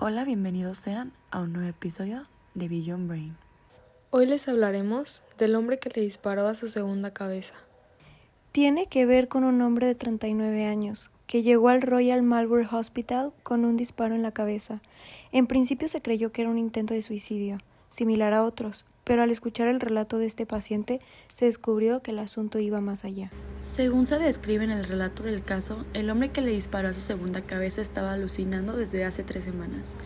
Hola, bienvenidos sean a un nuevo episodio de Beyond Brain. Hoy les hablaremos del hombre que le disparó a su segunda cabeza. Tiene que ver con un hombre de 39 años que llegó al Royal Marlborough Hospital con un disparo en la cabeza. En principio se creyó que era un intento de suicidio, similar a otros, pero al escuchar el relato de este paciente se descubrió que el asunto iba más allá. Según se describe en el relato del caso, el hombre que le disparó a su segunda cabeza estaba alucinando desde hace tres semanas.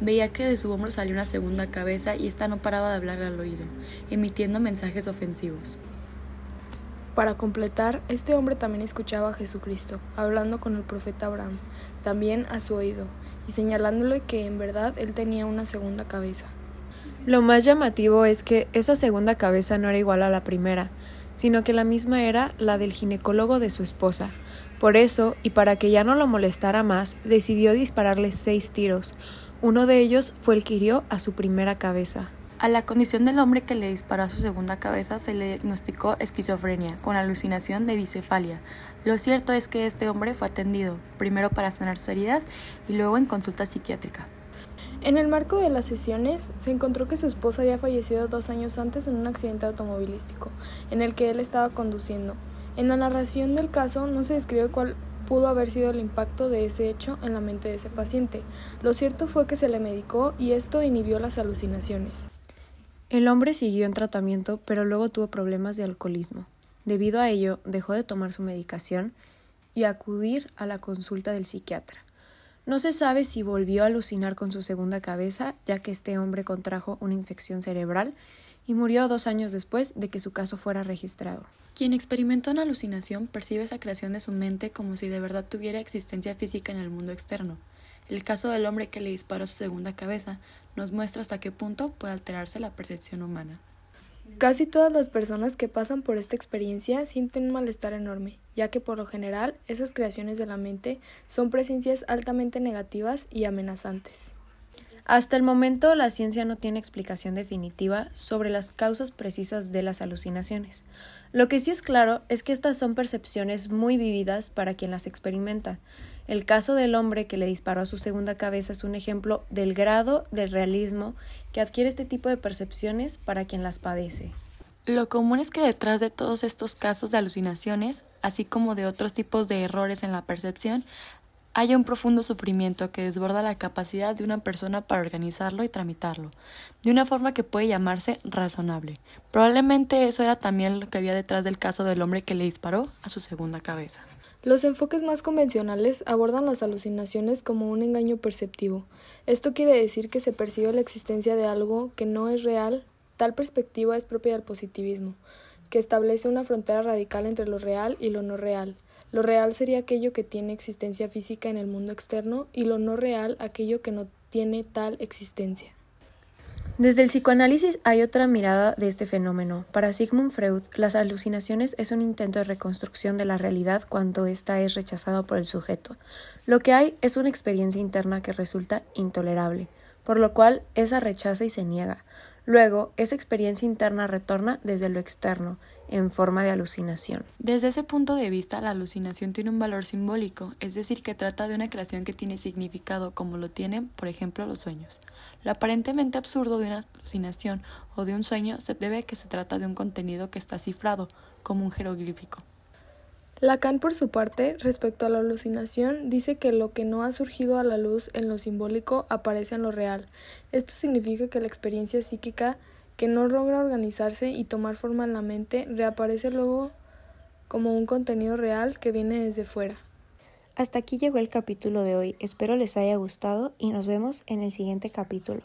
Veía que de su hombro salió una segunda cabeza y ésta no paraba de hablar al oído, emitiendo mensajes ofensivos. Para completar, este hombre también escuchaba a Jesucristo, hablando con el profeta Abraham, también a su oído, y señalándole que en verdad él tenía una segunda cabeza. Lo más llamativo es que esa segunda cabeza no era igual a la primera, sino que la misma era la del ginecólogo de su esposa. Por eso, y para que ya no lo molestara más, decidió dispararle seis tiros. Uno de ellos fue el que hirió a su primera cabeza. A la condición del hombre que le disparó a su segunda cabeza se le diagnosticó esquizofrenia, con alucinación de dicefalia. Lo cierto es que este hombre fue atendido, primero para sanar sus heridas y luego en consulta psiquiátrica. En el marco de las sesiones, se encontró que su esposa había fallecido dos años antes en un accidente automovilístico, en el que él estaba conduciendo. En la narración del caso no se describe cuál pudo haber sido el impacto de ese hecho en la mente de ese paciente. Lo cierto fue que se le medicó y esto inhibió las alucinaciones. El hombre siguió en tratamiento, pero luego tuvo problemas de alcoholismo. Debido a ello, dejó de tomar su medicación y acudir a la consulta del psiquiatra. No se sabe si volvió a alucinar con su segunda cabeza, ya que este hombre contrajo una infección cerebral y murió dos años después de que su caso fuera registrado. Quien experimenta una alucinación percibe esa creación de su mente como si de verdad tuviera existencia física en el mundo externo. El caso del hombre que le disparó su segunda cabeza nos muestra hasta qué punto puede alterarse la percepción humana. Casi todas las personas que pasan por esta experiencia sienten un malestar enorme, ya que por lo general esas creaciones de la mente son presencias altamente negativas y amenazantes. Hasta el momento la ciencia no tiene explicación definitiva sobre las causas precisas de las alucinaciones. Lo que sí es claro es que estas son percepciones muy vividas para quien las experimenta. El caso del hombre que le disparó a su segunda cabeza es un ejemplo del grado de realismo que adquiere este tipo de percepciones para quien las padece. Lo común es que detrás de todos estos casos de alucinaciones, así como de otros tipos de errores en la percepción, haya un profundo sufrimiento que desborda la capacidad de una persona para organizarlo y tramitarlo, de una forma que puede llamarse razonable. Probablemente eso era también lo que había detrás del caso del hombre que le disparó a su segunda cabeza. Los enfoques más convencionales abordan las alucinaciones como un engaño perceptivo. Esto quiere decir que se percibe la existencia de algo que no es real. Tal perspectiva es propia del positivismo, que establece una frontera radical entre lo real y lo no real. Lo real sería aquello que tiene existencia física en el mundo externo y lo no real aquello que no tiene tal existencia. Desde el psicoanálisis hay otra mirada de este fenómeno. Para Sigmund Freud, las alucinaciones es un intento de reconstrucción de la realidad cuando ésta es rechazada por el sujeto. Lo que hay es una experiencia interna que resulta intolerable, por lo cual esa rechaza y se niega. Luego, esa experiencia interna retorna desde lo externo, en forma de alucinación. Desde ese punto de vista, la alucinación tiene un valor simbólico, es decir, que trata de una creación que tiene significado, como lo tienen, por ejemplo, los sueños. Lo aparentemente absurdo de una alucinación o de un sueño se debe a que se trata de un contenido que está cifrado, como un jeroglífico. Lacan, por su parte, respecto a la alucinación, dice que lo que no ha surgido a la luz en lo simbólico aparece en lo real. Esto significa que la experiencia psíquica que no logra organizarse y tomar forma en la mente reaparece luego como un contenido real que viene desde fuera. Hasta aquí llegó el capítulo de hoy. Espero les haya gustado y nos vemos en el siguiente capítulo.